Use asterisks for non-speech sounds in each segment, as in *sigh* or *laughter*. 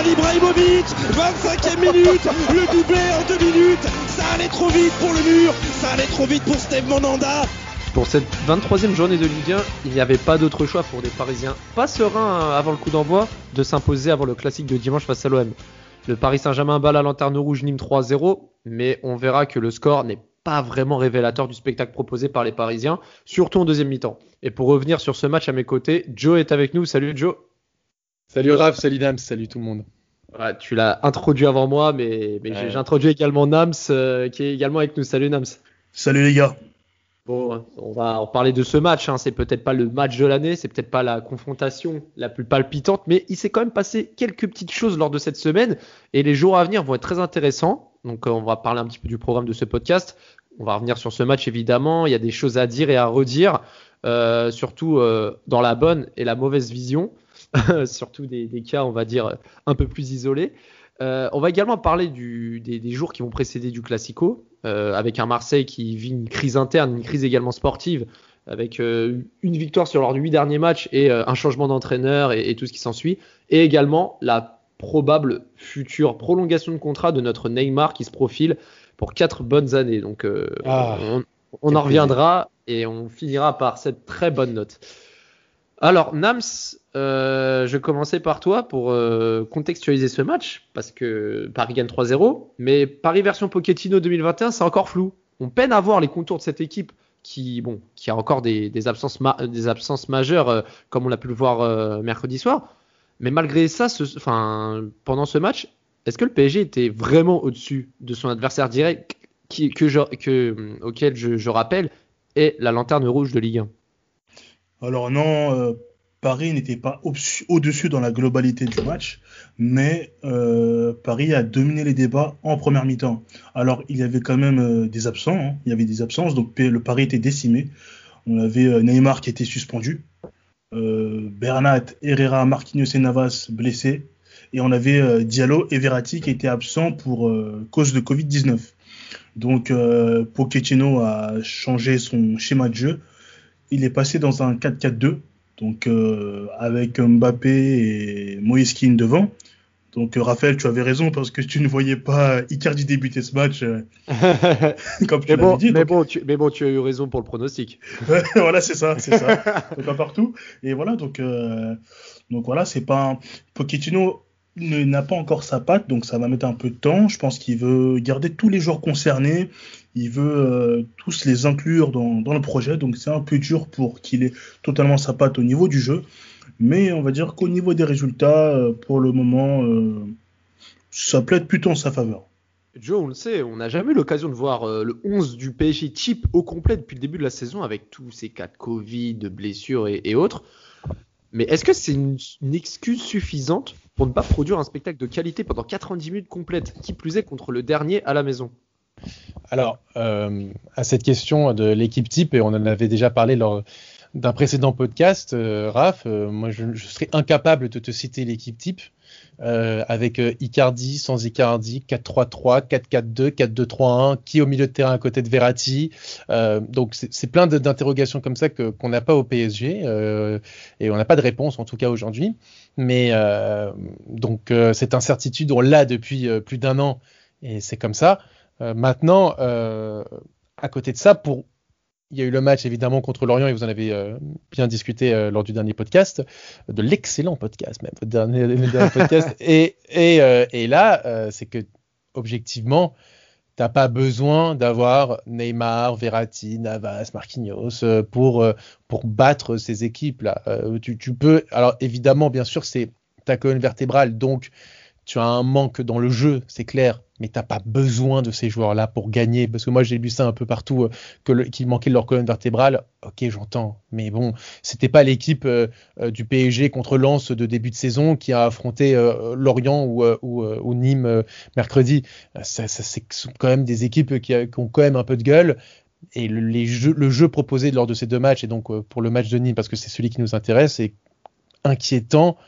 Zlatan Ibrahimovic 25e minute Le doublé en deux minutes Ça allait trop vite pour le mur Ça allait trop vite pour Steve Monanda Pour cette 23e journée de Ligue 1, il n'y avait pas d'autre choix pour des Parisiens pas sereins avant le coup d'envoi de s'imposer avant le classique de dimanche face à l'OM. Le Paris Saint-Germain bat la lanterne rouge Nîmes 3-0, mais on verra que le score n'est pas vraiment révélateur du spectacle proposé par les Parisiens, surtout en deuxième mi-temps. Et pour revenir sur ce match à mes côtés, Joe est avec nous. Salut Joe. Salut Raph, salut Nams, salut tout le monde. Ouais, tu l'as introduit avant moi, mais, mais Ouais. j'introduis également Nams euh, qui est également avec nous. Salut Nams. Salut les gars Bon, on va en parler de ce match. Hein. C'est peut-être pas le match de l'année, c'est peut-être pas la confrontation la plus palpitante, mais il s'est quand même passé quelques petites choses lors de cette semaine et les jours à venir vont être très intéressants. Donc, euh, on va parler un petit peu du programme de ce podcast. On va revenir sur ce match évidemment. Il y a des choses à dire et à redire, euh, surtout dans la bonne et la mauvaise vision, *laughs* surtout des, des cas, on va dire, un peu plus isolés. Euh, on va également parler du, des, des jours qui vont précéder du Classico, euh, avec un Marseille qui vit une crise interne, une crise également sportive, avec euh, une victoire sur leurs huit derniers matchs et un changement d'entraîneur et, et tout ce qui s'ensuit, et également la probable future prolongation de contrat de notre Neymar qui se profile pour quatre bonnes années. Donc Ah, on, on en reviendra et on finira par cette très bonne note. Alors, Nams, euh, je commençais par toi pour euh, contextualiser ce match, parce que Paris gagne 3-0, mais Paris version Pochettino 2021, c'est encore flou. On peine à voir les contours de cette équipe qui, bon, qui a encore des, absences, majeures, euh, comme on l'a pu le voir mercredi soir. Mais malgré ça, pendant ce match, est-ce que le PSG était vraiment au-dessus de son adversaire direct, auquel je, je rappelle est la lanterne rouge de Ligue 1 Alors non, euh, Paris n'était pas au- au-dessus dans la globalité du match, mais euh, Paris a dominé les débats en première mi-temps. Alors il y avait quand même euh, des absents, hein. il y avait des absences, donc le Paris était décimé. On avait Neymar qui était suspendu, Bernat, Herrera, Marquinhos et Navas blessés, et on avait Diallo et Verratti qui étaient absents pour cause de Covid-19. Donc Pochettino a changé son schéma de jeu il est passé dans un 4-4-2, donc euh, avec Mbappé et Moïse Kean devant. Donc euh, Raphaël, tu avais raison parce que tu ne voyais pas Icardi débuter ce match, euh, *laughs* comme tu mais, bon, dit. mais, donc- bon, tu, mais bon, tu as eu raison pour le pronostic. *laughs* Voilà, c'est ça, c'est ça. *laughs* donc un partout. Et voilà, donc euh, donc voilà, c'est pas un... Pochettino n'a pas encore sa patte, donc ça va mettre un peu de temps. Je pense qu'il veut garder tous les joueurs concernés. Il veut euh, tous les inclure dans, le projet, donc c'est un peu dur pour qu'il ait totalement sa patte au niveau du jeu. Mais on va dire qu'au niveau des résultats, euh, pour le moment, euh, ça plaide plutôt en sa faveur. Joe, on le sait, on n'a jamais eu l'occasion de voir le 11 du PSG type au complet depuis le début de la saison avec tous ces cas de Covid, de blessures et, et autres. Mais est-ce que c'est une, une excuse suffisante pour ne pas produire un spectacle de qualité pendant 90 minutes complètes, qui plus est contre le dernier à la maison? Alors, euh, à cette question de l'équipe type, et on en avait déjà parlé lors d'un précédent podcast, euh, Raph, euh, moi je, je serais incapable de te citer l'équipe type euh, avec euh, Icardi, sans Icardi, 4-3-3, 4-4-2, 4-2-3-1, qui au milieu de terrain à côté de Verratti. Euh, donc c'est plein d'interrogations comme ça qu'on n'a pas au PSG et on n'a pas de réponse en tout cas aujourd'hui. Mais donc cette incertitude on l'a depuis plus d'un an et c'est comme ça. Euh, maintenant, euh, à côté de ça, pour il y a eu le match évidemment contre l'Orient et vous en avez euh, bien discuté euh, lors du dernier podcast, de l'excellent podcast même, votre dernier, *laughs* podcast. Et, et, euh, et là, c'est que objectivement, t'as pas besoin d'avoir Neymar, Verratti, Navas, Marquinhos pour pour battre ces équipes là. Tu, tu peux, alors évidemment, bien sûr, c'est ta colonne vertébrale, donc tu as un manque dans le jeu, c'est clair, mais t'as pas besoin de ces joueurs-là pour gagner. Parce que moi, j'ai lu ça un peu partout, euh, qu'il de leur colonne vertébrale. Ok, j'entends, mais bon, c'était pas l'équipe euh, euh, du PSG contre Lens de début de saison qui a affronté euh, Lorient ou, ou, Nîmes mercredi. Ça, ça, c'est quand même des équipes qui, ont quand même un peu de gueule. et le, jeu proposé lors de ces deux matchs, et donc pour le match de Nîmes, parce que c'est celui qui nous intéresse, est inquiétant.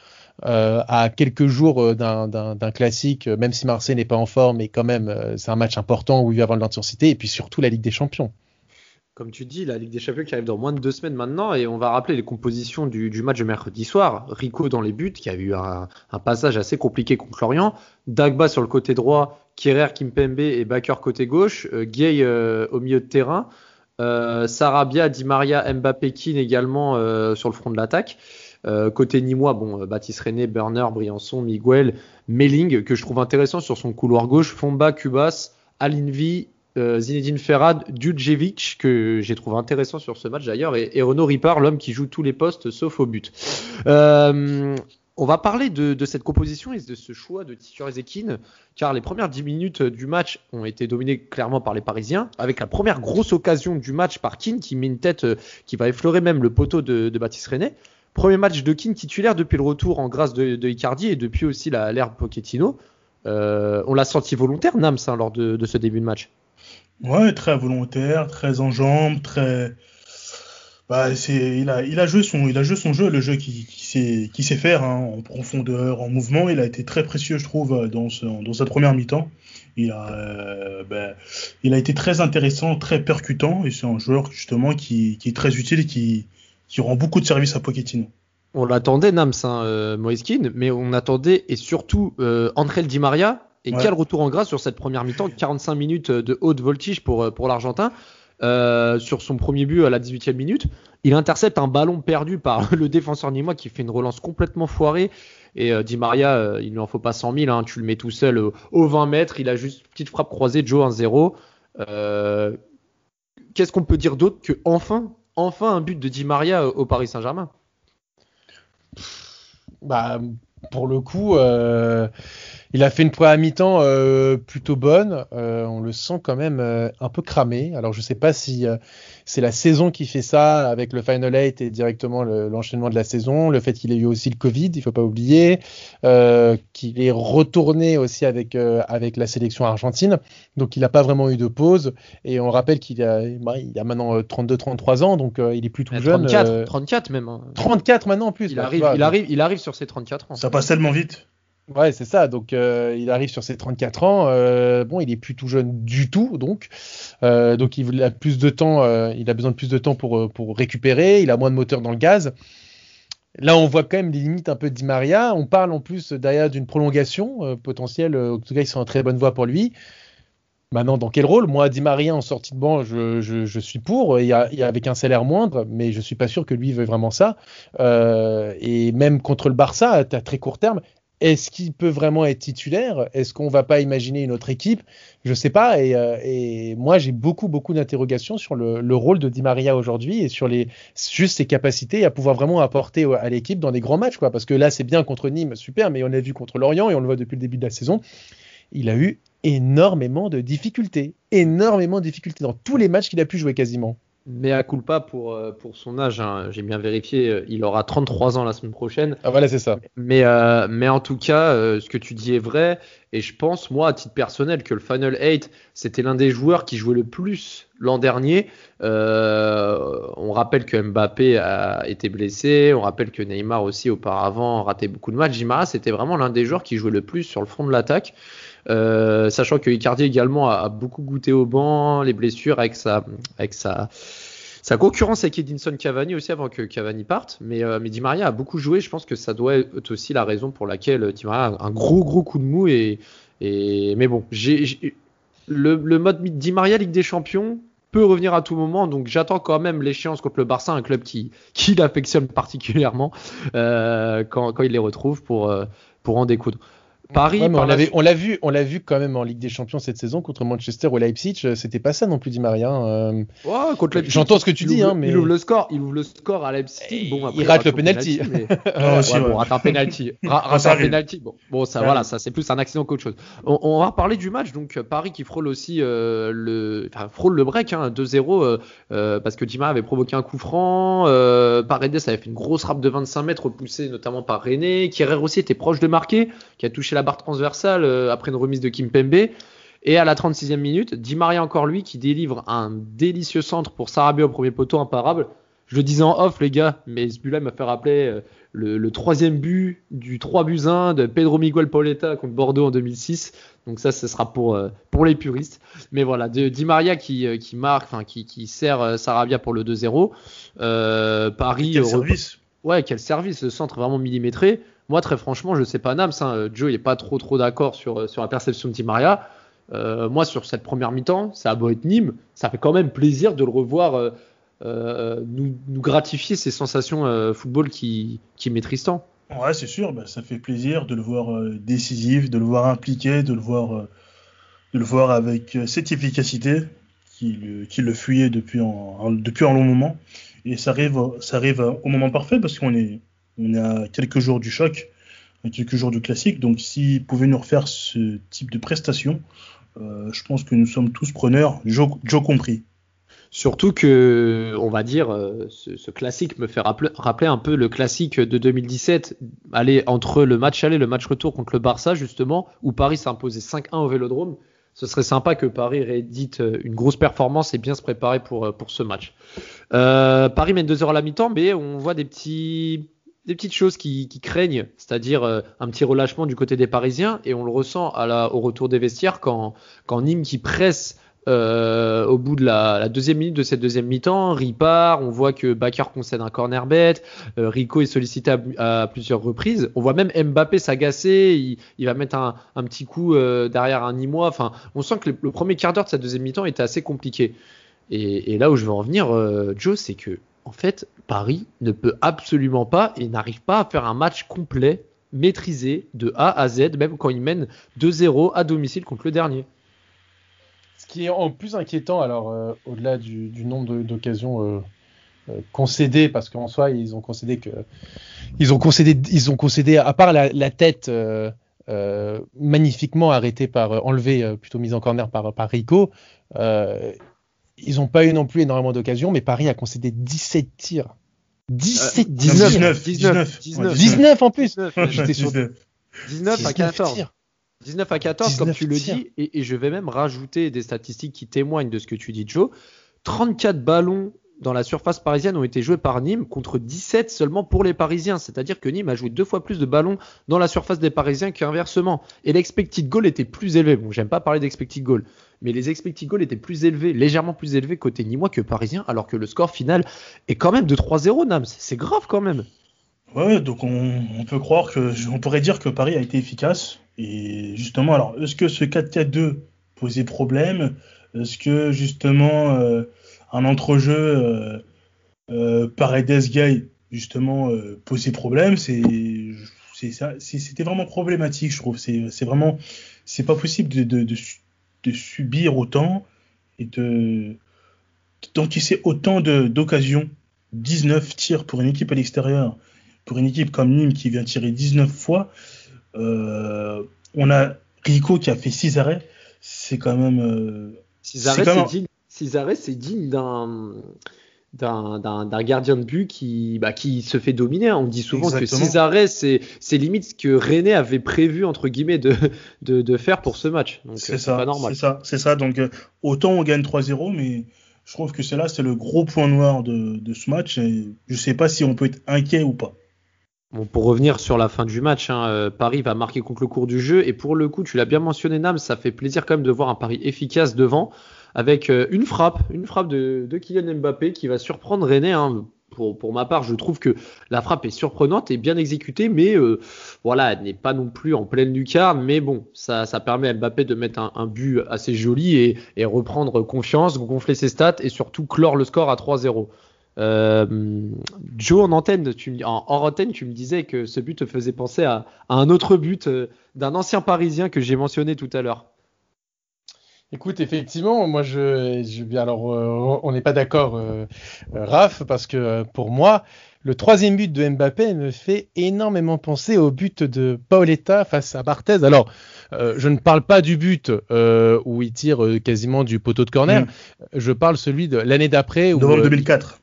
Euh, à quelques jours euh, d'un classique, euh, même si Marseille n'est pas en forme, mais quand même, c'est un match important où il va y avoir de l'intensité, et puis surtout la Ligue des Champions. Comme tu dis, la Ligue des Champions qui arrive dans moins de deux semaines maintenant, et on va rappeler les compositions du, match de mercredi soir. Rico dans les buts, qui a eu un, passage assez compliqué contre Lorient. Dagba sur le côté droit, Kierer, Kimpembe et Bakker côté gauche. Euh, Gay au milieu de terrain. Sarabia, Di Maria, Mbappé, Keane également sur le front de l'attaque. Euh, côté Nîmois, bon, Baptiste René, Burner, Briançon, Miguel, Melling, que je trouve intéressant sur son couloir gauche, Fomba, Cubas, Alinvi, euh, Zinedine Ferrad, Djudjevic, que j'ai trouvé intéressant sur ce match d'ailleurs, et, Renaud Ripard, l'homme qui joue tous les postes sauf au but. Euh, on va parler de, cette composition et de ce choix de titulaire Zekine, car les premières 10 minutes du match ont été dominées clairement par les Parisiens, avec la première grosse occasion du match par Keane qui met une tête euh, qui va effleurer même le poteau de, de Baptiste René. Premier match de Keane titulaire depuis le retour en grâce de, Icardi et depuis aussi l'ère Pochettino. Euh, on l'a senti volontaire, Nams, hein, lors de, ce début de match. Ouais, très volontaire, très en jambes, très. Bah, c'est, il a, il a joué son, il a joué son jeu, le jeu qui, qui sait, faire, hein, en profondeur, en mouvement. Il a été très précieux, je trouve, dans, ce, dans première mi-temps. Il a, euh, ben, il a été très intéressant, très percutant, et c'est un joueur justement qui, qui est très utile et qui, qui rend beaucoup de service à Pochettino. On l'attendait, Nams, hein, euh, Moiskin, mais on attendait et surtout euh, André Di Maria. Et ouais. quel retour en grâce sur cette première mi-temps, 45 minutes de haute voltige pour, pour l'Argentin. Euh, sur son premier but à la 18e minute, il intercepte un ballon perdu par *laughs* le défenseur nîmois qui fait une relance complètement foirée. Et euh, Di Maria, euh, il ne lui en faut pas 100 000, hein, tu le mets tout seul au, au 20 mètres, il a juste une petite frappe croisée, Joe 1-0. Euh, Qu'est-ce qu'on peut dire d'autre que enfin enfin un but de Di Maria au Paris Saint-Germain. Bah, pour le coup, euh, il a fait une première mi-temps euh, plutôt bonne. Euh, on le sent quand même euh, un peu cramé. Alors, je sais pas si euh, c'est la saison qui fait ça avec le Final 8 et directement l'enchaînement le, de la saison. Le fait qu'il ait eu aussi le Covid, il faut pas oublier. Euh, qu'il est retourné aussi avec, avec la sélection argentine. Donc, il n'a pas vraiment eu de pause. Et on rappelle qu'il a, bah, il a maintenant 32-33 ans. Donc, il est 34, jeune. 34 même. Hein. 34 maintenant en plus. Il, bah, arrive, vois, il, arrive, il arrive sur ses 34 ans. Ça passe tellement vite. Ouais, c'est ça. Donc, euh, il arrive sur ses 34 ans. Euh, bon, il est plus tout jeune du tout, donc. Euh, donc, il a plus de temps. il a besoin de plus de temps pour pour récupérer. Il a moins de moteur dans le gaz. Là, on voit quand même les limites un peu de Maria. On parle en plus derrière d'une prolongation potentielle. En tout cas, ils sont en très bonne voie pour lui. Maintenant, dans quel rôle? Moi, Di Maria en sortie de banc, je, je, suis pour. A avec un salaire moindre, mais je suis pas sûr que lui veuille vraiment ça. Et même contre le Barça, à très court terme, est-ce qu'il peut vraiment être titulaire? Est-ce qu'on va pas imaginer une autre équipe? Je sais pas. Et, euh, et moi, j'ai beaucoup, beaucoup d'interrogations sur le, le, rôle de Di Maria aujourd'hui et sur les juste ses capacités à pouvoir vraiment apporter à l'équipe dans des grands matchs, quoi. Parce que là, c'est bien contre Nîmes, super, mais on l'a vu contre Lorient et on le voit depuis le début de la saison. Il a eu énormément de difficultés, énormément de difficultés dans tous les matchs qu'il a pu jouer quasiment. Mais à culpa pour, euh, pour son âge, hein, j'ai bien vérifié, il aura 33 ans la semaine prochaine. Ah voilà, c'est ça. Mais, euh, mais en tout cas, euh, ce que tu dis est vrai. Et je pense, moi, à titre personnel, que le Final 8, c'était l'un des joueurs qui jouait le plus l'an dernier. Euh, on rappelle que Mbappé a été blessé. On rappelle que Neymar aussi, auparavant, raté beaucoup de matchs. Jimara, c'était vraiment l'un des joueurs qui jouait le plus sur le front de l'attaque. Euh, sachant que Icardi également a, beaucoup goûté au banc, les blessures avec sa, sa, concurrence avec Edinson Cavani aussi avant que Cavani parte. Mais, euh, Di Maria a beaucoup joué. Je pense que ça doit être aussi la raison pour laquelle Di Maria a un gros gros coup de mou. Et, mais bon, le, mode Di Maria Ligue des Champions peut revenir à tout moment. Donc j'attends quand même l'échéance contre le Barça, un club qui, qui l'affectionne particulièrement euh, quand, il les retrouve pour, euh, pour en découdre. Paris, ouais, on l'a la... vu, on l'a vu quand même en Ligue des Champions cette saison contre Manchester ou Leipzig. C'était pas ça non plus, dit Maria. Euh... Contre Leipzig. J'entends ce que tu dis, ouvre, hein, mais il ouvre le score, il ouvre le score à Leipzig. Bon, après, il rate le penalty. mais... aussi, *laughs* ouais, ouais. Bon, rate un penalty. *laughs* rate un penalty. Bon, bon, ça, voilà, ça c'est plus un accident qu'autre chose. On, on, va reparler du match. Donc Paris qui frôle aussi euh, le, enfin frôle le break, hein, 2-0 euh, euh, parce que Dima avait provoqué un coup franc. Euh, Paredes avait fait une grosse frappe de 25 mètres poussée notamment par René. Kierer aussi était proche de marquer, qui a touché la barre transversale après une remise de Kim Pembe. Et à la 36e minute, Di Maria encore lui qui délivre un délicieux centre pour Sarabia au premier poteau imparable. Je le disais en off les gars, mais ce but-là m'a fait rappeler euh, le, troisième but du 3 buts 1 de Pedro Miguel Pauleta contre Bordeaux en 2006. Donc ça, ce sera pour, euh, pour les puristes. Mais voilà, Di Maria qui, euh, qui marque, enfin qui, qui sert Sarabia pour le 2-0. Paris. Quel service Ouais, quel service, le centre vraiment millimétré. Moi, très franchement, je sais pas Nams, hein, Joe il est pas trop trop d'accord sur, sur la perception de Di Maria. Euh, moi, sur cette première mi-temps, ça a beau être Nîmes, ça fait quand même plaisir de le revoir euh, euh, nous, gratifier ces sensations football qui, qui maîtrise tant. Ouais, c'est sûr, bah, ça fait plaisir de le voir décisif, de le voir impliqué, de le voir, de le voir avec cette efficacité qui le, le fuyait depuis un, depuis un long moment. Et ça arrive, ça arrive au moment parfait parce qu'on est, on est à quelques jours du choc, à quelques jours du classique. Donc, s'il pouvait nous refaire ce type de prestation, euh, je pense que nous sommes tous preneurs, Joe, compris. Surtout que, on va dire, euh, ce, classique me fait rappeler, un peu le classique de 2017, aller entre le match aller, le match retour contre le Barça, justement, où Paris s'est imposé 5-1 au Vélodrome. Ce serait sympa que Paris réédite euh, une grosse performance et bien se préparer pour, pour ce match. Paris mène 2 heures à la mi-temps, mais on voit des petits, des petites choses qui, craignent, c'est-à-dire euh, un petit relâchement du côté des Parisiens, et on le ressent au retour des vestiaires quand, Nîmes qui presse euh, au bout de la, deuxième minute de cette deuxième mi-temps, ripart, on voit que Bakar concède un corner bête, euh, Rico est sollicité à, plusieurs reprises, on voit même Mbappé s'agacer, il, va mettre un, petit coup derrière un Nîmois, enfin on sent que le, premier quart d'heure de cette deuxième mi-temps était assez compliqué. Et, et, là où je veux en venir, Joe, c'est que en fait, Paris ne peut absolument pas et n'arrive pas à faire un match complet, maîtrisé de A à Z, même quand il mène 2-0 à domicile contre le dernier. Ce qui est en plus inquiétant, alors euh, au-delà du, nombre d'occasions euh, euh, concédées, parce qu'en soi ils ont concédé que ils ont concédé, ils ont concédé à part la, tête magnifiquement arrêtée par enlevée plutôt mise en corner par, par Rico ils n'ont pas eu non plus énormément d'occasions, mais Paris a concédé 17 tirs. 17 euh, 19, 19, 19, 19, en plus. J'étais sur 19, à 14. 19 à 14, comme tu le dis, et, et, je vais même rajouter des statistiques qui témoignent de ce que tu dis, Joe. 34 ballons dans la surface parisienne ont été joués par Nîmes contre 17 seulement pour les Parisiens. C'est-à-dire que Nîmes a joué deux fois plus de ballons dans la surface des Parisiens qu'inversement. Et l'expected goal était plus élevé. Bon, j'aime pas parler d'expected goal, mais les expected goals étaient plus élevés, légèrement plus élevés côté Nîmois que Parisien, alors que le score final est quand même de 3-0, Nams. C'est grave quand même. Ouais, donc on, peut croire que, on pourrait dire que Paris a été efficace. Et justement, alors, est-ce que ce 4-4-2 posait problème? Est-ce que justement, euh, un entrejeu euh, euh, Paredes Gay justement euh, posait problème. C'est c'était vraiment problématique, je trouve. C'est vraiment, c'est pas possible de, de, de, subir autant et de d'encaisser autant d'occasions. 19 tirs pour une équipe à l'extérieur, pour une équipe comme Nîmes qui vient tirer 19 fois. Euh, on a Rico qui a fait 6 arrêts. C'est quand même. 6 arrêts, c'est digne, Césarès, c'est digne d'un d'un gardien de but qui, bah, qui se fait dominer. On dit souvent que Césarès, c'est, c'est limite ce que René avait prévu, entre guillemets, de, de, de faire pour ce match. Donc, c'est ça, pas normal. C'est ça, c'est ça. Donc, euh, autant on gagne 3-0, mais je trouve que c'est là, c'est le gros point noir de, de ce match. Et je sais pas si on peut être inquiet ou pas. Bon, pour revenir sur la fin du match, hein, euh, Paris va marquer contre le cours du jeu. Et pour le coup, tu l'as bien mentionné, Nam, ça fait plaisir quand même de voir un Paris efficace devant avec euh, une frappe, une frappe de, Kylian Mbappé qui va surprendre René. Hein. Pour, ma part, je trouve que la frappe est surprenante et bien exécutée, mais euh, voilà, elle n'est pas non plus en pleine lucarne. Mais bon, ça, permet à Mbappé de mettre un, but assez joli et, reprendre confiance, gonfler ses stats et surtout clore le score à 3-0. Euh, Joe en antenne, tu, en hors antenne, tu me disais que ce but te faisait penser à, un autre but d'un ancien Parisien que j'ai mentionné tout à l'heure. Écoute, effectivement, moi, je, je alors, euh, on n'est pas d'accord, euh, euh, Raph, parce que pour moi, le troisième but de Mbappé me fait énormément penser au but de Paoletta face à Barthez. Alors, je ne parle pas du but où il tire quasiment du poteau de corner. Mm. Je parle celui de l'année d'après. Novembre 2004.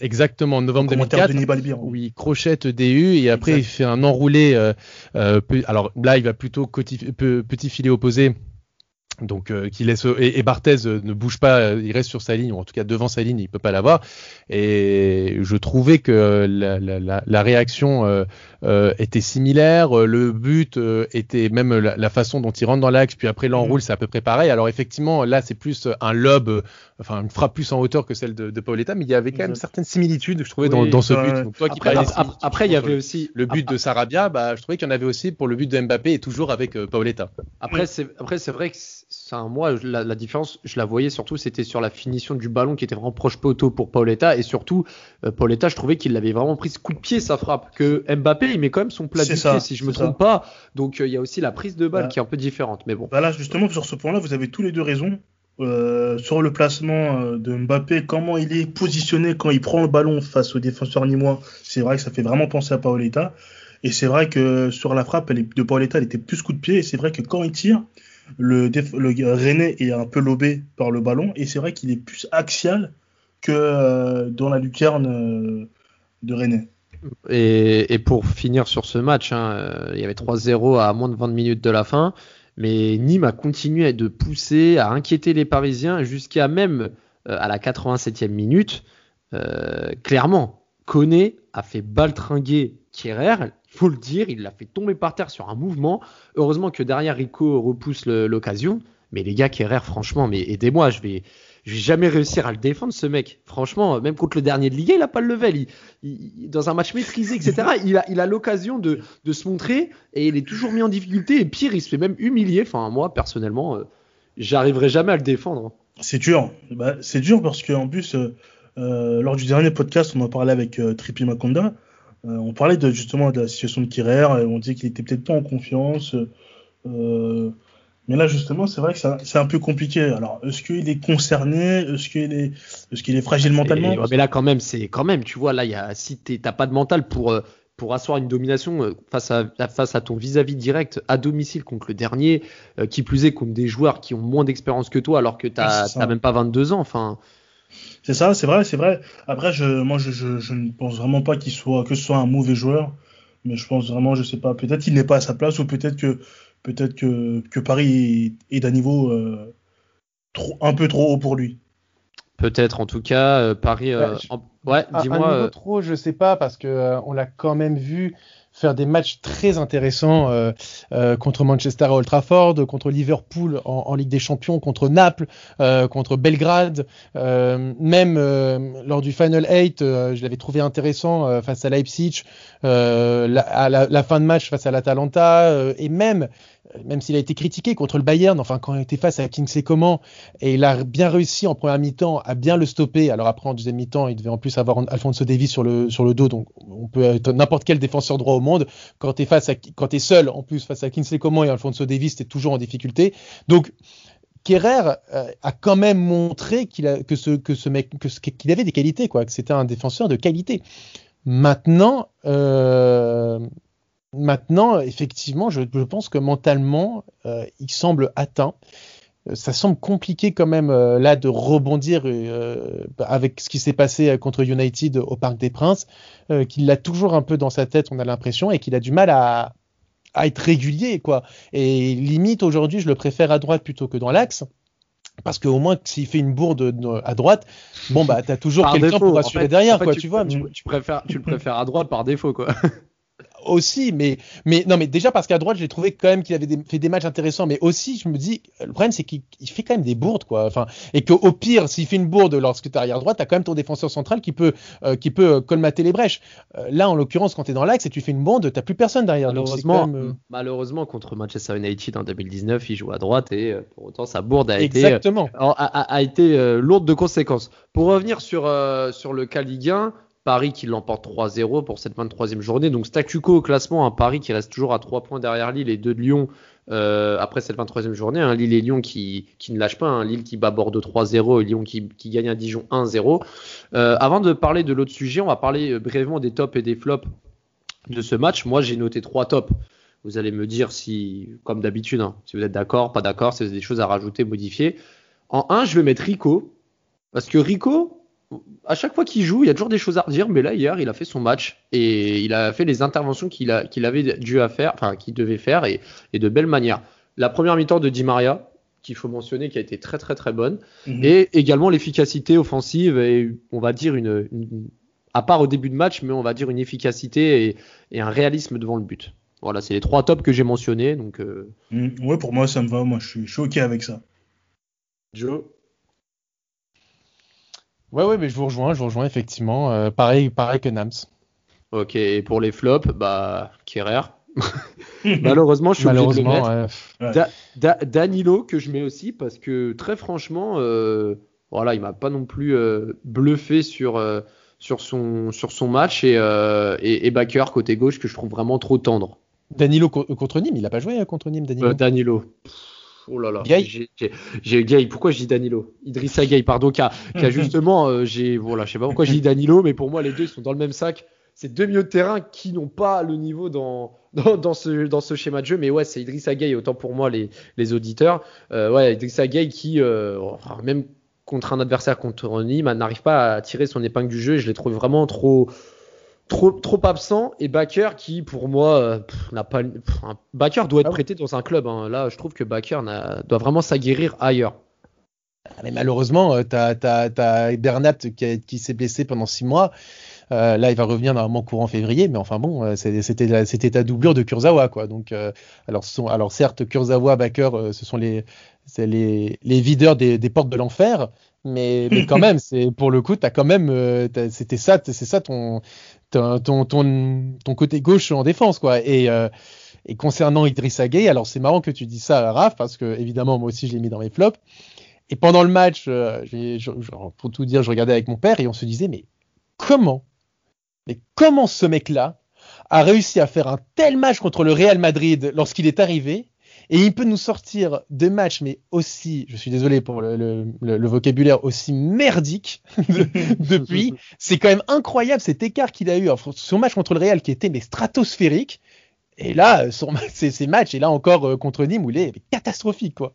Exactement, novembre 2004, où il crochette DU et après il fait un enroulé. alors là, il va plutôt petit, petit filet opposé donc euh, qui laisse et, et Barthez euh, ne bouge pas, euh, il reste sur sa ligne ou en tout cas devant sa ligne, il peut pas l'avoir. Et je trouvais que la, la, la, la réaction euh, euh, était similaire, le but était même la, façon dont il rentre dans l'axe, puis après l'enroule, mmh. c'est à peu près pareil. Alors effectivement, là c'est plus un lob, enfin une frappe plus en hauteur que celle de, de Paoletta, mais il y avait quand même certaines similitudes, je trouvais, oui, dans, dans, ce but. Donc, toi qui après, après, après il y avait aussi le but de Sarabia, bah je trouvais qu'il y en avait aussi pour le but de Mbappé et toujours avec euh, Paoletta. Après c'est après c'est vrai que moi, la, la, différence, je la voyais surtout, c'était sur la finition du ballon qui était vraiment proche poteau pour Paoletta. Et surtout, euh, Paoletta, je trouvais qu'il avait vraiment pris ce coup de pied, sa frappe. Que Mbappé, il met quand même son plat du pied, si je me trompe ça. pas. Donc, euh, il euh, y a aussi la prise de balle qui est un peu différente. Mais bon. Voilà, justement, sur ce point-là, vous avez tous les deux raison. Euh, sur le placement de Mbappé, comment il est positionné quand il prend le ballon face au défenseur nîmois, c'est vrai que ça fait vraiment penser à Paoletta. Et c'est vrai que sur la frappe elle est, de Paoletta, elle était plus coup de pied. Et c'est vrai que quand il tire, le, le René est un peu lobé par le ballon et c'est vrai qu'il est plus axial que euh, dans la lucarne euh, de René. Et, pour finir sur ce match, hein, euh, il y avait 3-0 à moins de 20 minutes de la fin, mais Nîmes a continué de pousser, à inquiéter les Parisiens jusqu'à même à la 87e minute. Clairement, Koné a fait baltringuer Kierer, faut le dire, il l'a fait tomber par terre sur un mouvement. Heureusement que derrière Rico repousse l'occasion. Mais les gars, Kerrer, franchement, mais aidez-moi, je vais, vais jamais réussir à le défendre, ce mec. Franchement, même contre le dernier de Ligue 1, il a pas le level. Dans un match maîtrisé, etc., *laughs* il a, l'occasion de, se montrer et il est toujours mis en difficulté. Et pire, il se fait même humilier. Moi, personnellement, euh, j'arriverai jamais à le défendre. C'est dur. Bah, c'est dur parce qu'en plus, euh, euh, lors du dernier podcast, on en parlait avec Tripi Makonda. Euh, on parlait de, justement de la situation de Kirer, on dit qu'il était peut-être pas en confiance. Euh, mais là, justement, c'est vrai que c'est un peu compliqué. Alors, est-ce qu'il est concerné? Est-ce qu'il est, fragile mentalement? et, Mais là, quand même, c'est quand même, tu vois, là, y a, si t'as pas de mental pour euh, pour asseoir une domination face à face à ton vis-à-vis -vis direct à domicile contre le dernier, euh, qui plus est contre des joueurs qui ont moins d'expérience que toi, alors que t'as ouais, même pas 22 ans. Enfin, c'est ça, c'est vrai, c'est vrai. Après, je, moi, je, je, je ne pense vraiment pas qu'il soit que ce soit un mauvais joueur, mais je pense vraiment, je sais pas, peut-être qu'il n'est pas à sa place ou peut-être que peut-être que, que Paris est, est d'un niveau euh, trop, un peu trop haut pour lui. Peut-être, en tout cas, euh, Paris. Euh, ouais, en... ouais dis-moi. Un niveau trop, je sais pas, parce que euh, on l'a quand même vu faire des matchs très intéressants euh, euh, contre Manchester à Old Trafford, contre Liverpool en, Ligue des Champions, contre Naples, euh, contre Belgrade, euh, même euh, lors du Final 8, je l'avais trouvé intéressant face à Leipzig, la, à la, la, fin de match face à l'Atalanta, et même même s'il a été critiqué contre le Bayern, enfin quand il était face à Kingsley Coman, et il a bien réussi en première mi-temps à bien le stopper. Alors après en deuxième mi-temps, il devait en plus avoir Alfonso Davies sur le sur le dos, donc on peut être n'importe quel défenseur droit au monde. Quand t'es face à quand t'es seul en plus face à Kingsley Coman et Alfonso Davies, t'es toujours en difficulté. Donc Kerrer euh, a quand même montré qu'il que ce que ce mec qu'il avait des qualités quoi, que c'était un défenseur de qualité. Maintenant, euh, Maintenant, effectivement, je, je, pense que mentalement, euh, il semble atteint. Euh, ça semble compliqué quand même euh, là de rebondir euh, avec ce qui s'est passé contre United au Parc des Princes, euh, qu'il l'a toujours un peu dans sa tête, on a l'impression, et qu'il a du mal à, à, être régulier, quoi. Et limite aujourd'hui, je le préfère à droite plutôt que dans l'axe. Parce qu'au moins, s'il fait une bourde à droite, bon, bah, t'as toujours quelqu'un pour assurer en fait, derrière, en fait, quoi, tu, tu vois. Tu, tu, préfères, tu le préfères à droite par défaut, quoi. Aussi, mais, mais non, mais déjà parce qu'à droite, j'ai trouvé quand même qu'il avait des, fait des matchs intéressants, mais aussi, je me dis, le problème, c'est qu'il fait quand même des bourdes, quoi. Enfin, et qu'au pire, s'il fait une bourde lorsque tu es arrière droite, tu as quand même ton défenseur central qui peut, euh, qui peut colmater les brèches. Euh, là, en l'occurrence, quand tu es dans l'axe et tu fais une bourde, t'as plus personne derrière. Malheureusement, même, euh... malheureusement, contre Manchester United en 2019, il joue à droite et euh, pour autant, sa bourde a Exactement. été, a, a, a été lourde de conséquences. Pour revenir sur, sur le cas Ligue 1, Paris qui l'emporte 3-0 pour cette 23e journée. Donc statu au classement, un Paris qui reste toujours à 3 points derrière Lille et 2 de Lyon euh, après cette 23e journée. Hein. Lille et Lyon qui, qui ne lâchent pas. Hein. Lille qui bat Bordeaux 3-0 et Lyon qui, qui, gagne à Dijon 1-0. Euh, avant de parler de l'autre sujet, on va parler euh, brièvement des tops et des flops de ce match. Moi j'ai noté 3 tops. Vous allez me dire si, comme d'habitude, hein, si vous êtes d'accord, pas d'accord, si vous avez des choses à rajouter, modifier. En 1, je vais mettre Rico. Parce que Rico, à chaque fois qu'il joue, il y a toujours des choses à redire, mais là, hier, il a fait son match et il a fait les interventions qu'il avait dû à faire, enfin, qu'il devait faire et, et, de belle manière. La première mi-temps de Di Maria, qu'il faut mentionner qui a été très très très bonne. Mhm. Et également l'efficacité offensive et on va dire une, une- à part au début de match, mais on va dire une efficacité et, et un réalisme devant le but. Voilà, c'est les trois tops que j'ai mentionnés. Donc, euh, Mm. Ouais, pour moi, ça me va. Moi, je suis, OK avec ça. Joe? Ouais, ouais, mais je vous rejoins, je vous rejoins effectivement. Euh, pareil, pareil que Nams. Ok, et pour les flops, bah, Kerrer. *laughs* Malheureusement, je suis obligé de le Malheureusement, mettre. ouais. Da- Da- Danilo que je mets aussi parce que très franchement, euh, voilà, il m'a pas non plus euh, bluffé sur euh, sur son sur son match et euh, et, et Bakker côté gauche que je trouve vraiment trop tendre. Danilo co- contre Nîmes, il a pas joué euh, contre Nîmes, Danilo? Euh, Danilo. Pff, Oh là là. Gay J'ai- Gay. Pourquoi je dis Danilo? Idrissa Gay, pardon, qui a, qui a justement, euh, j'ai, voilà, je sais pas pourquoi je dis Danilo, mais pour moi les deux ils sont dans le même sac. C'est deux milieux de terrain qui n'ont pas le niveau dans, dans, dans ce, dans ce schéma de jeu. Mais ouais, c'est Idrissa Gay, autant pour moi les, les auditeurs. Euh, ouais, Idrissa Gay qui, euh, même contre un adversaire contre Nîmes, n'arrive pas à tirer son épingle du jeu. Et je l'ai trouvé vraiment trop, trop, trop absent. Et Bakker qui, pour moi, euh, n'a pas. pff, un- doit être Ah prêté dans un club. hein. Là, je trouve que Bakker n'a- doit vraiment s'aguerrir ailleurs. Mais malheureusement, euh, t'as t'as Bernat qui, s'est blessé pendant six mois. Euh, là, il va revenir normalement courant février, mais enfin bon, c'était ta doublure de Kurzawa, quoi. Donc, euh, alors, ce sont, alors certes, Kurzawa, Bakker, euh, ce sont les, les, les videurs des, des portes de l'enfer, mais, mais quand *laughs* même, c'est pour le coup, t'as quand même, c'était ça, c'est ça ton, ton, ton, ton, côté gauche en défense, quoi. Et, euh, et concernant Idrissa Gueye, alors c'est marrant que tu dis ça, Raph, parce que évidemment, moi aussi, je l'ai mis dans mes flops. Et pendant le match, euh, pour tout dire, je regardais avec mon père et on se disait, mais comment, mais comment ce mec-là a réussi à faire un tel match contre le Real Madrid lorsqu'il est arrivé et il peut nous sortir deux matchs, mais aussi, je suis désolé pour le, vocabulaire, aussi merdique *laughs* de- depuis. C'est quand même incroyable cet écart qu'il a eu entre son match contre le Real qui était mais stratosphérique. Et là, son, *laughs* ces, ces matchs, et là encore euh, contre Nîmes, où il est catastrophique, quoi.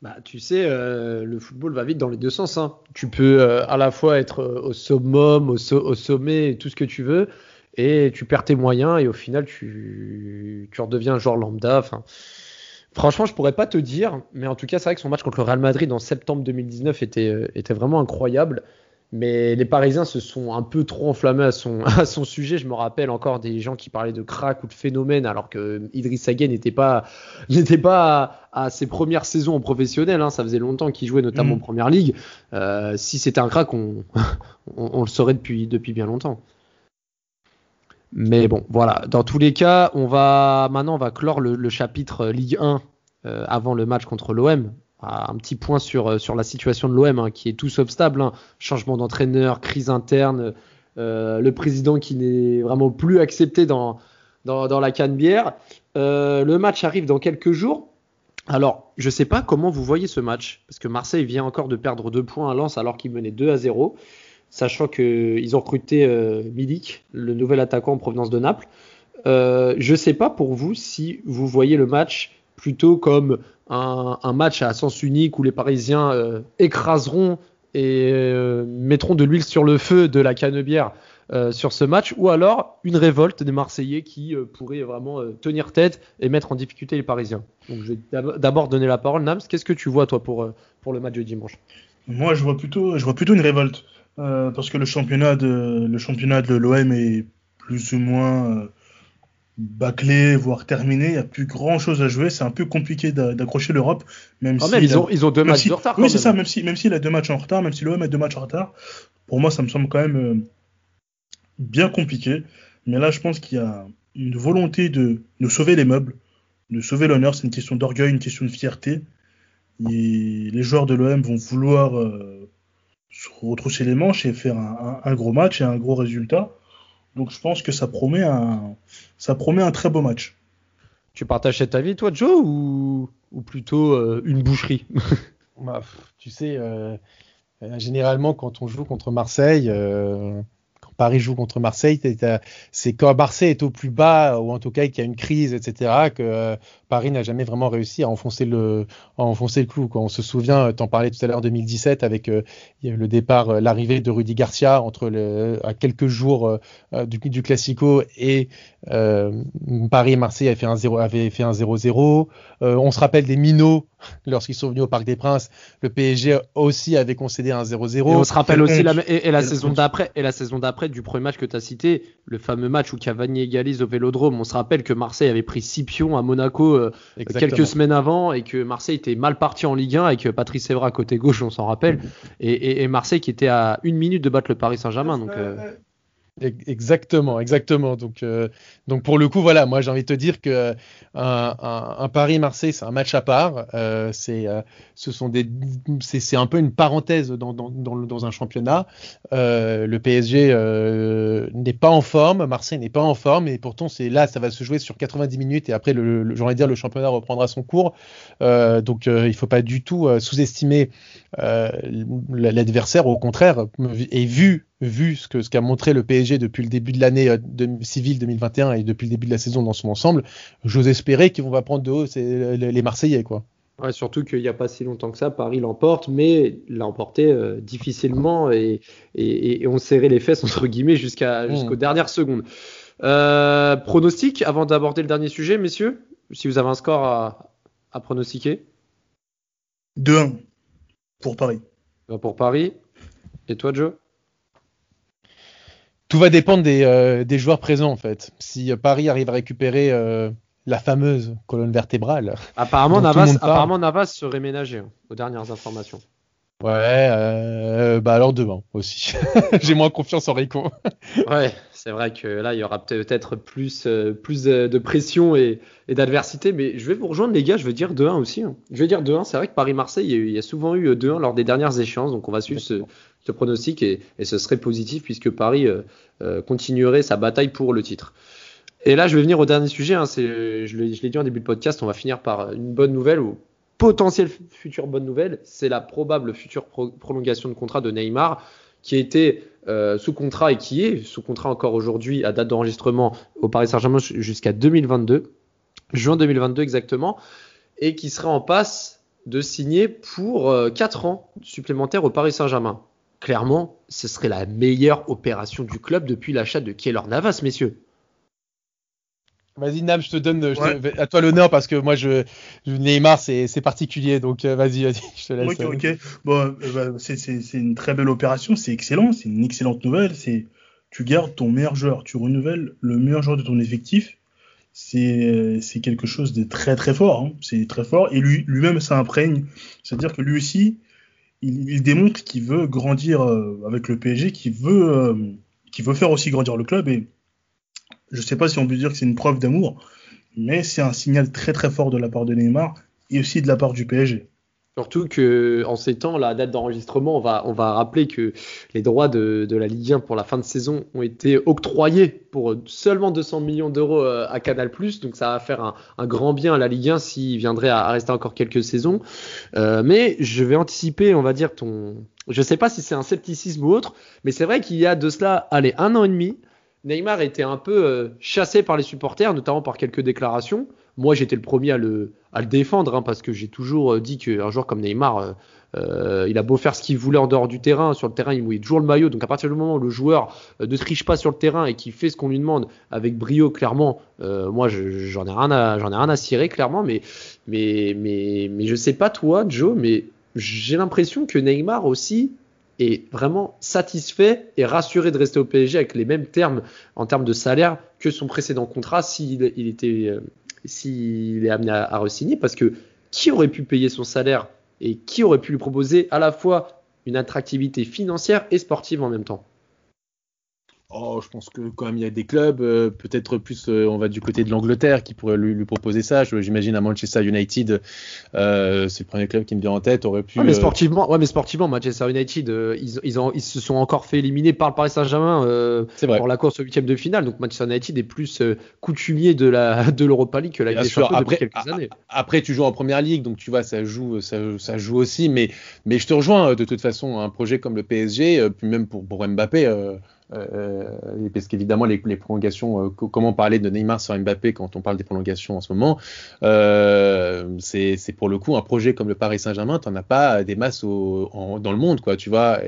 Bah, tu sais, euh, le football va vite dans les deux sens. hein. Tu peux euh, à la fois être euh, au summum, au, so- au sommet, tout ce que tu veux, et tu perds tes moyens, et au final, tu, redeviens un joueur lambda. Franchement, je pourrais pas te dire, mais en tout cas, c'est vrai que son match contre le Real Madrid en septembre 2019 était, euh, était vraiment incroyable. Mais les Parisiens se sont un peu trop enflammés à son, *laughs* à son sujet. Je me rappelle encore des gens qui parlaient de crack ou de phénomène, alors que Idriss Gueye n'était pas, *laughs* n'était pas à, à ses premières saisons en professionnel. Hein. Ça faisait longtemps qu'il jouait notamment Mhm. en première ligue. Euh, si c'était un crack, on, *laughs* on, on le saurait depuis, depuis bien longtemps. Mais bon, voilà. Dans tous les cas, on va maintenant va clore le, chapitre Ligue 1 euh, avant le match contre l'OM. Un petit point sur, euh, la situation de l'OM hein, qui est tout sauf hein. Changement d'entraîneur, crise interne, euh, le président qui n'est vraiment plus accepté dans, la canne bière. Euh, le match arrive dans quelques jours. Alors, je ne sais pas comment vous voyez ce match, parce que Marseille vient encore de perdre deux points à Lens alors qu'il menait 2 à 0, sachant qu'ils ont recruté euh, Milik, le nouvel attaquant en provenance de Naples. Euh, je ne sais pas pour vous si vous voyez le match plutôt comme un, match à sens unique où les Parisiens euh, écraseront et mettront de l'huile sur le feu de la canebière euh, sur ce match, ou alors une révolte des Marseillais qui pourrait vraiment tenir tête et mettre en difficulté les Parisiens. Donc je vais d'ab- d'abord donner la parole. Nams, qu'est-ce que tu vois toi pour, pour le match de dimanche? Moi, je vois plutôt, je vois plutôt une révolte. Euh, parce que le championnat de, le championnat de l'OM est plus ou moins euh, bâclé, voire terminé. Il n'y a plus grand chose à jouer. C'est un peu compliqué d'a- d'accrocher l'Europe. Même Quand si même, il ils a- ont, ils ont deux matchs si- de retard. Oui, c'est ça. Même si, même s'il a deux matchs en retard, même si l'OM a deux matchs en retard, pour moi, ça me semble quand même euh, bien compliqué. Mais là, je pense qu'il y a une volonté de, de sauver les meubles, de sauver l'honneur. C'est une question d'orgueil, une question de fierté. Et les joueurs de l'OM vont vouloir euh, se retrousser les manches et faire un, un- un gros match et un gros résultat. Donc, je pense que ça promet un, ça promet un très beau match. Tu partages cet avis, toi, Joe, ou, ou plutôt euh, une boucherie *laughs* Bah, pff, tu sais, euh, euh, généralement, quand on joue contre Marseille, euh, quand Paris joue contre Marseille, c'est quand Marseille est au plus bas, ou en tout cas qu'il y a une crise, etc., que euh, Paris n'a jamais vraiment réussi à enfoncer le, à enfoncer le clou. Quoi. On se souvient, euh, t'en parlais tout à l'heure, 2017, avec euh, le départ, euh, l'arrivée de Rudy Garcia entre le, à quelques jours euh, du, du Classico et euh, Paris et Marseille avaient fait un 0 avait fait un 0-0. Euh, on se rappelle des minots *laughs* lorsqu'ils sont venus au Parc des Princes, le PSG aussi avait concédé un 0-0. Et on se rappelle aussi la, et, la saison d'après et la saison d'après du premier match que tu as cité, le fameux match où Cavani égalise au Vélodrome. On se rappelle que Marseille avait pris 6 pions à Monaco euh, quelques semaines avant et que Marseille était mal parti en Ligue 1 avec Patrice Evra côté gauche, on s'en rappelle, et, et, Marseille qui était à une minute de battre le Paris Saint-Germain. Donc euh, Exactement, exactement. Donc, euh, donc pour le coup, voilà, moi j'ai envie de te dire que un, un, Paris-Marseille, c'est un match à part. Euh, c'est, euh, ce sont des, c'est, c'est un peu une parenthèse dans, dans, dans, dans un championnat. Euh, le PSG euh, n'est pas en forme, Marseille n'est pas en forme, et pourtant c'est là, ça va se jouer sur 90 minutes et après, le, le j'aurais dire, le championnat reprendra son cours. donc, il faut pas du tout sous-estimer l'adversaire. Au contraire, et vu vu ce qu'a montré le PSG depuis le début de l'année euh, civile 2021 et depuis le début de la saison dans son ensemble, j'ose espérer qu'ils vont prendre de haut les Marseillais quoi. Ouais, surtout qu'il n'y a pas si longtemps que ça, Paris l'emporte, mais l'a emporté euh, difficilement et, et, et, on serrait les fesses entre guillemets jusqu'à mmh. jusqu'aux dernières secondes. Euh, pronostic avant d'aborder le dernier sujet, messieurs, si vous avez un score à, à pronostiquer. 2-1 pour Paris. Pour Paris. Et toi, Joe? Tout va dépendre euh, des, joueurs présents en fait. Si euh, Paris arrive à récupérer euh, la fameuse colonne vertébrale. Apparemment, Navas, apparemment Navas serait ménagé hein, aux dernières informations. Ouais, bah alors demain aussi. *laughs* J'ai moins confiance en Rico. *laughs* ouais, c'est vrai que là, il y aura peut-être plus, plus de pression et, d'adversité. Mais je vais vous rejoindre, les gars. Je veux dire 2-1 aussi. Hein. Je vais dire 2-1. C'est vrai que Paris-Marseille, il, y a souvent eu 2-1 lors des dernières échéances. Donc, on va suivre ce, ce pronostic et, ce serait positif puisque Paris euh, euh, continuerait sa bataille pour le titre. Et là, je vais venir au dernier sujet. Hein, je l'ai dit en début de podcast, on va finir par une bonne nouvelle ou potentielle future bonne nouvelle. C'est la probable future prolongation de contrat de Neymar qui été euh, sous contrat et qui est sous contrat encore aujourd'hui à date d'enregistrement au Paris Saint-Germain jusqu'à 2022, juin 2022 exactement, et qui sera en passe de signer pour 4 ans supplémentaires au Paris Saint-Germain clairement, ce serait la meilleure opération du club depuis l'achat de Keylor Navas, messieurs. Vas-y Nam, je te donne à toi l'honneur parce que moi je, Neymar c'est particulier. Donc euh, vas-y vas-y *laughs* je te laisse. Ok ok. Bon euh, bah, c'est une très belle opération. C'est excellent. C'est une excellente nouvelle. C'est tu gardes ton meilleur joueur. Tu renouvelles le meilleur joueur de ton effectif. C'est c'est quelque chose de très très fort hein. c'est très fort. Et lui lui-même ça imprègne. C'est à dire que lui aussi il, démontre qu'il veut grandir euh, avec le PSG, qu'il veut, euh, veut faire aussi grandir le club. Et je ne sais pas si on peut dire que c'est une preuve d'amour, mais c'est un signal très très fort de la part de Neymar et aussi de la part du PSG. Surtout que en ces temps, la date d'enregistrement, on va, on va rappeler que les droits de, la Ligue 1 pour la fin de saison ont été octroyés pour seulement 200 millions d'euros euh, à Canal+. Donc ça va faire un, un grand bien à la Ligue 1 s'il viendrait à, rester encore quelques saisons. Euh, mais je vais anticiper, on va dire ton, je sais pas si c'est un scepticisme ou autre, mais c'est vrai qu'il y a de cela, allez, un an et demi, Neymar était un peu euh, chassé par les supporters, notamment par quelques déclarations. Moi, j'étais le premier à le, défendre hein, parce que j'ai toujours euh, dit qu'un joueur comme Neymar, euh, il a beau faire ce qu'il voulait en dehors du terrain, sur le terrain, il mouille toujours le maillot. Donc à partir du moment où le joueur ne triche pas sur le terrain et qu'il fait ce qu'on lui demande avec brio, clairement, moi j'en ai rien à ai à cirer clairement. Mais mais mais mais je sais pas toi, Joe, mais j'ai l'impression que Neymar aussi est vraiment satisfait et rassuré de rester au PSG avec les mêmes termes en termes de salaire que son précédent contrat s'il il était s'il est amené à re-signer, parce que qui aurait pu payer son salaire et qui aurait pu lui proposer à la fois une attractivité financière et sportive en même temps? Oh, je pense que quand même il y a des clubs, euh, peut-être plus euh, on va du côté de l'Angleterre qui pourraient lui, lui, proposer ça. J'imagine à Manchester United, euh, c'est le premier club qui me vient en tête, aurait pu. Ouais, mais sportivement, ouais, mais sportivement, Manchester United, ils, ils, ont, ils se sont encore fait éliminer par le Paris Saint-Germain pour la course au huitième de finale. Donc Manchester United est plus coutumier de la *laughs* de l'Europa League que la Ligue après, quelques années. Après, tu joues en première ligue, donc tu vois, ça joue, ça, ça joue aussi. Mais mais je te rejoins de toute façon, un projet comme le PSG, puis même pour, pour Mbappé. Euh, parce qu'évidemment, les, prolongations, euh, comment parler de Neymar sur Mbappé quand on parle des prolongations en ce moment euh, C'est pour le coup un projet comme le Paris Saint-Germain, tu n'en as pas des masses dans le monde, quoi, tu vois.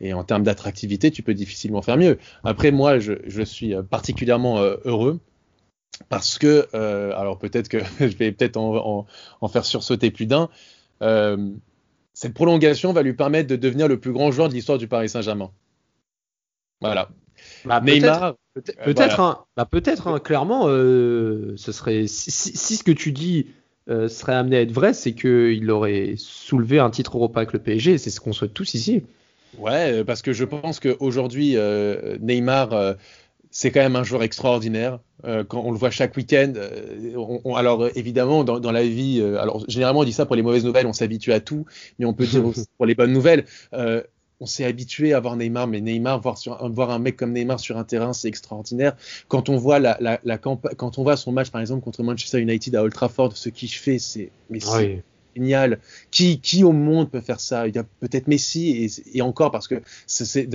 Et, en termes d'attractivité, tu peux difficilement faire mieux. Après, moi, je, suis particulièrement heureux parce que, alors peut-être que *laughs* je vais peut-être en, faire sursauter plus d'un, cette prolongation va lui permettre de devenir le plus grand joueur de l'histoire du Paris Saint-Germain. Voilà. Bah, Neymar, peut-être, peut voilà. hein, bah, peut-être hein, clairement, euh, ce serait si, si, ce que tu dis euh, serait amené à être vrai, c'est qu'il aurait soulevé un titre Europa avec le PSG. C'est ce qu'on souhaite tous ici. Ouais, parce que je pense qu'aujourd'hui, euh, Neymar, euh, c'est quand même un joueur extraordinaire. Euh, quand on le voit chaque week-end, on, on, alors évidemment, dans, dans la vie, alors généralement on dit ça pour les mauvaises nouvelles, on s'habitue à tout, mais on peut dire *laughs* aussi pour les bonnes nouvelles. On s'est habitué à voir Neymar, mais Neymar, voir, sur, voir un mec comme Neymar sur un terrain, c'est extraordinaire. Quand on voit la, la, la quand on voit son match, par exemple, contre Manchester United à Old Trafford, ce qu'il fait, c'est, mais c'est, oui génial. Qui, qui au monde peut faire ça? Il y a peut-être Messi et, et, encore parce que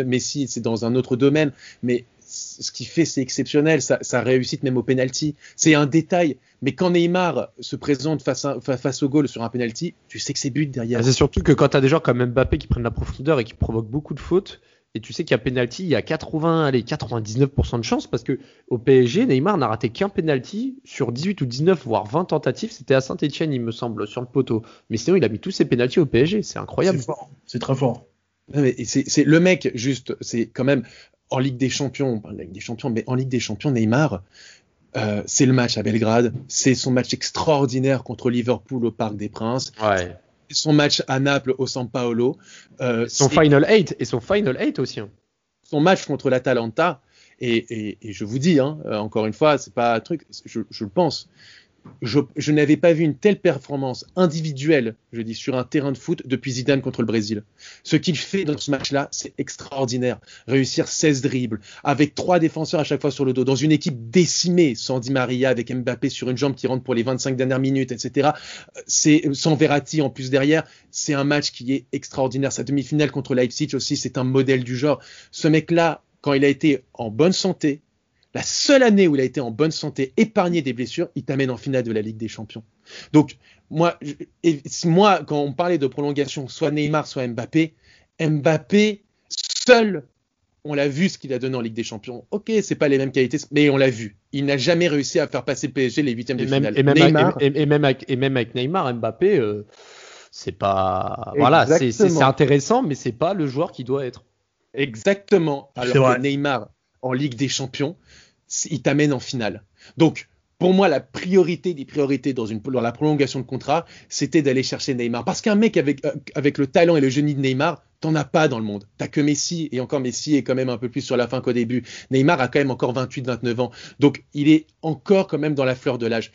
Messi c'est dans un autre domaine, mais ce qu'il fait c'est exceptionnel. Sa, sa, réussite même au penalty, c'est un détail. Mais quand Neymar se présente face, à, face au goal sur un penalty, tu sais que c'est but derrière. Ah, c'est surtout que quand tu as des gens comme Mbappé qui prennent la profondeur et qui provoquent beaucoup de fautes, et tu sais qu'il y a penalty, il y a 80, allez, 99% de chance parce que au PSG, Neymar n'a raté qu'un penalty sur 18 ou 19, voire 20 tentatives. C'était à Saint-Etienne, il me semble, sur le poteau. Mais sinon, il a mis tous ses penalties au PSG. C'est incroyable. C'est fort. C'est très fort. C'est le mec, juste, c'est quand même en Ligue des Champions, en Ligue des Champions, mais en Ligue des Champions, Neymar, euh, c'est le match à Belgrade, c'est son match extraordinaire contre Liverpool au Parc des Princes. Ouais son match à Naples au San Paolo. Euh, son Final 8 et son Final 8 aussi. Hein. Son match contre l'Atalanta. Et, et, et, je vous dis, hein, encore une fois, c'est pas un truc, je, je le pense je, je n'avais pas vu une telle performance individuelle, je dis, sur un terrain de foot depuis Zidane contre le Brésil. Ce qu'il fait dans ce match-là, c'est extraordinaire. Réussir 16 dribbles, avec trois défenseurs à chaque fois sur le dos, dans une équipe décimée, sans Di Maria, avec Mbappé sur une jambe qui rentre pour les 25 dernières minutes, etc. C'est sans Verratti en plus derrière. C'est un match qui est extraordinaire. Sa demi-finale contre Leipzig aussi, c'est un modèle du genre. Ce mec-là, quand il a été en bonne santé, la seule année où il a été en bonne santé, épargné des blessures, il t'amène en finale de la Ligue des Champions. Donc, moi, et, moi, quand on parlait de prolongation, soit Neymar, soit Mbappé, Mbappé, seul, on l'a vu ce qu'il a donné en Ligue des Champions. Ok, c'est pas les mêmes qualités, mais on l'a vu. Il n'a jamais réussi à faire passer le PSG les huitièmes de finale. Et même, Neymar, avec, et, et, même avec, et même avec Neymar, Mbappé, euh, c'est pas, voilà, c'est intéressant, mais c'est pas le joueur qui doit être. Exactement. Alors que Neymar, en Ligue des Champions, il t'amène en finale. Donc, pour moi, la priorité des priorités dans, la prolongation de contrat, c'était d'aller chercher Neymar. Parce qu'un mec avec, euh, avec le talent et le génie de Neymar, t'en as pas dans le monde. T'as que Messi, et encore Messi est quand même un peu plus sur la fin qu'au début. Neymar a quand même encore 28, 29 ans. Donc, il est encore quand même dans la fleur de l'âge.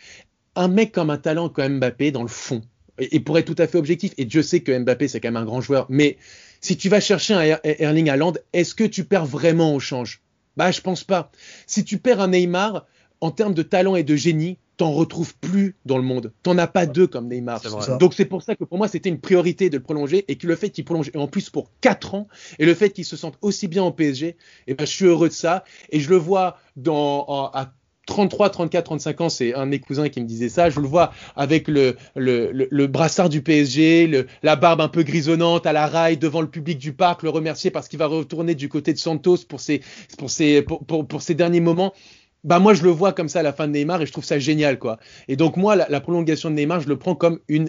Un mec comme un talent comme Mbappé, dans le fond, et, et pour être tout à fait objectif, et Dieu sait que Mbappé, c'est quand même un grand joueur, mais si tu vas chercher un er-, Erling Haaland, est-ce que tu perds vraiment au change? Bah, je pense pas. Si tu perds un Neymar, en termes de talent et de génie, t'en retrouves plus dans le monde. T'en as pas deux comme Neymar. Donc c'est pour ça que pour moi c'était une priorité de le prolonger et que le fait qu'il prolonge et en plus pour 4 ans et le fait qu'il se sente aussi bien au PSG, et eh ben je suis heureux de ça et je le vois dans à 33, 34, 35 ans, c'est un de mes cousins qui me disait ça. Je le vois avec le, le, le, brassard du PSG, la barbe un peu grisonnante à la raille devant le public du parc, le remercier parce qu'il va retourner du côté de Santos pour ses, pour ses, pour, pour, pour ses derniers moments. Bah moi je le vois comme ça à la fin de Neymar et je trouve ça génial quoi. Et donc moi la, prolongation de Neymar je le prends comme une,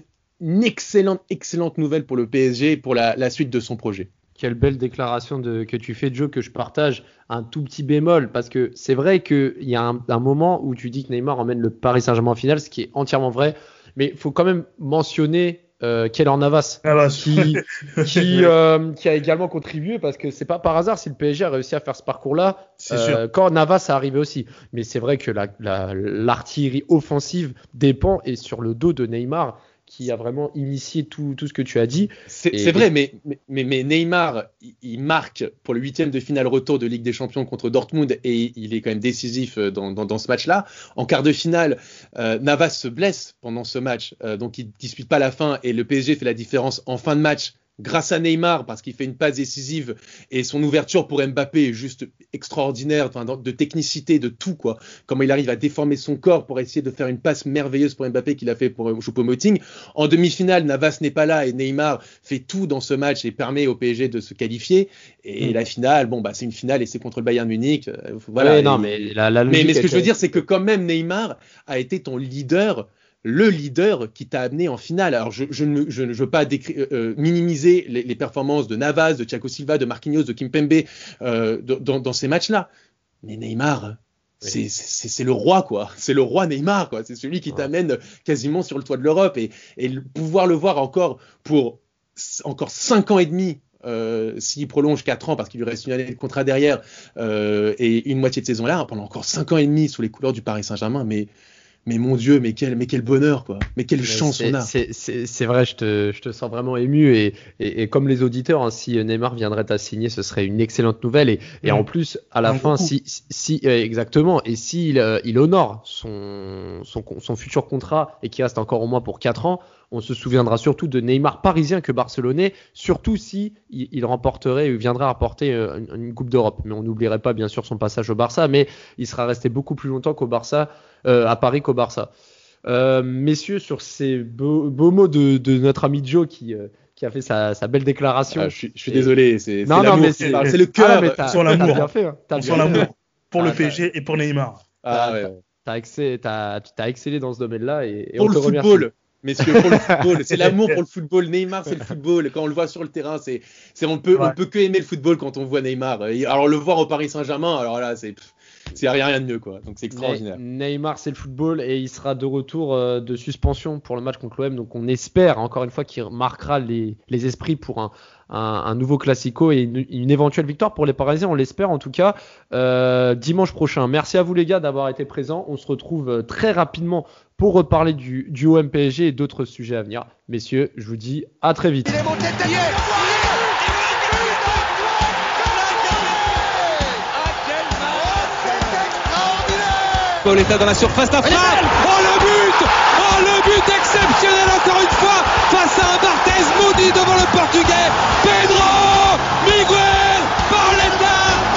excellente excellente nouvelle pour le PSG et pour la suite de son projet. Quelle belle déclaration de, que tu fais, Joe, que je partage. Un tout petit bémol, parce que c'est vrai qu'il y a un, un, moment où tu dis que Neymar emmène le Paris Saint-Germain en finale, ce qui est entièrement vrai. Mais il faut quand même mentionner euh, Keller Navas, Navas. qui, *laughs* qui, euh, qui, a également contribué, parce que c'est pas par hasard si le PSG a réussi à faire ce parcours-là, euh, quand Navas a arrivé aussi. Mais c'est vrai que l'artillerie la, la, offensive dépend et sur le dos de Neymar qui a vraiment initié tout, tout ce que tu as dit. C'est vrai, mais, mais, mais, Neymar, il marque pour le huitième de finale retour de Ligue des Champions contre Dortmund et il est quand même décisif dans, dans, dans ce match-là. En quart de finale, euh, Navas se blesse pendant ce match, euh, donc il dispute pas la fin et le PSG fait la différence en fin de match grâce à Neymar parce qu'il fait une passe décisive et son ouverture pour Mbappé est juste extraordinaire, de technicité, de tout quoi. Comment il arrive à déformer son corps pour essayer de faire une passe merveilleuse pour Mbappé qu'il a fait pour euh, Choupo-Moting. En demi-finale, Navas n'est pas là et Neymar fait tout dans ce match et permet au PSG de se qualifier. Et mm. la finale, bon bah c'est une finale et c'est contre le Bayern Munich. Euh, voilà. non, mais, la, mais, mais ce que je veux dire, c'est que quand même Neymar a été ton leader le leader qui t'a amené en finale. Alors, je, ne je, veux pas euh, euh, minimiser les, performances de Navas, de Thiago Silva, de Marquinhos, de Kimpembe euh, dans, ces matchs-là. Mais Neymar, c'est le roi, quoi. C'est le roi Neymar, quoi. C'est celui qui t'amène quasiment sur le toit de l'Europe. Et, pouvoir le voir encore pour encore 5 ans et demi s'il prolonge 4 ans parce qu'il lui reste une année de contrat derrière et une moitié de saison là, pendant encore 5 ans et demi sous les couleurs du Paris Saint-Germain, mais mais mon Dieu, mais quel, mais quel bonheur, quoi. Mais quelle chance on a. C'est vrai, je te, je te, sens vraiment ému. Et, et, comme les auditeurs, hein, si Neymar viendrait à signer, ce serait une excellente nouvelle. Et, et en plus, à la fin, si, si euh, exactement, et s'il si euh, il honore son, son, son, futur contrat et qu'il reste encore au moins pour 4 ans, on se souviendra surtout de Neymar parisien que barcelonais, surtout si il, remporterait ou viendrait rapporter euh, une, Coupe d'Europe. Mais on n'oublierait pas bien sûr son passage au Barça, mais il sera resté beaucoup plus longtemps qu'au Barça, euh, à Paris qu'au Barça. Euh, messieurs, sur ces beaux, mots de, notre ami Joe qui, qui a fait sa, belle déclaration. Ah, je, suis, désolé, c'est le cœur, ah, sur l'amour. Sur l'amour pour le ah, PSG et pour Neymar. Ah, ouais. T'as excellé, excellé, dans ce domaine-là et, pour le football messieurs, pour le *laughs* football. C'est l'amour pour le *laughs* football. Neymar, c'est le football. Quand on le voit sur le terrain, c'est, c'est on peut, on peut que aimer le football quand on voit Neymar. Alors le voir au Paris Saint-Germain, alors là, c'est, c'est rien, rien de mieux, quoi. Donc c'est extraordinaire. Neymar, c'est le football et il sera de retour euh, de suspension pour le match contre l'OM. Donc on espère encore une fois qu'il marquera les, les esprits pour un, un, nouveau classico et une, éventuelle victoire pour les Parisiens. On l'espère en tout cas euh, dimanche prochain. Merci à vous les gars d'avoir été présents. On se retrouve euh, très rapidement pour reparler du, du OMPSG et d'autres sujets à venir. Messieurs, je vous dis à très vite. Pauletta dans la surface d'affaire. Oh le but Oh le but exceptionnel encore une fois face à un Barthez maudit devant le portugais.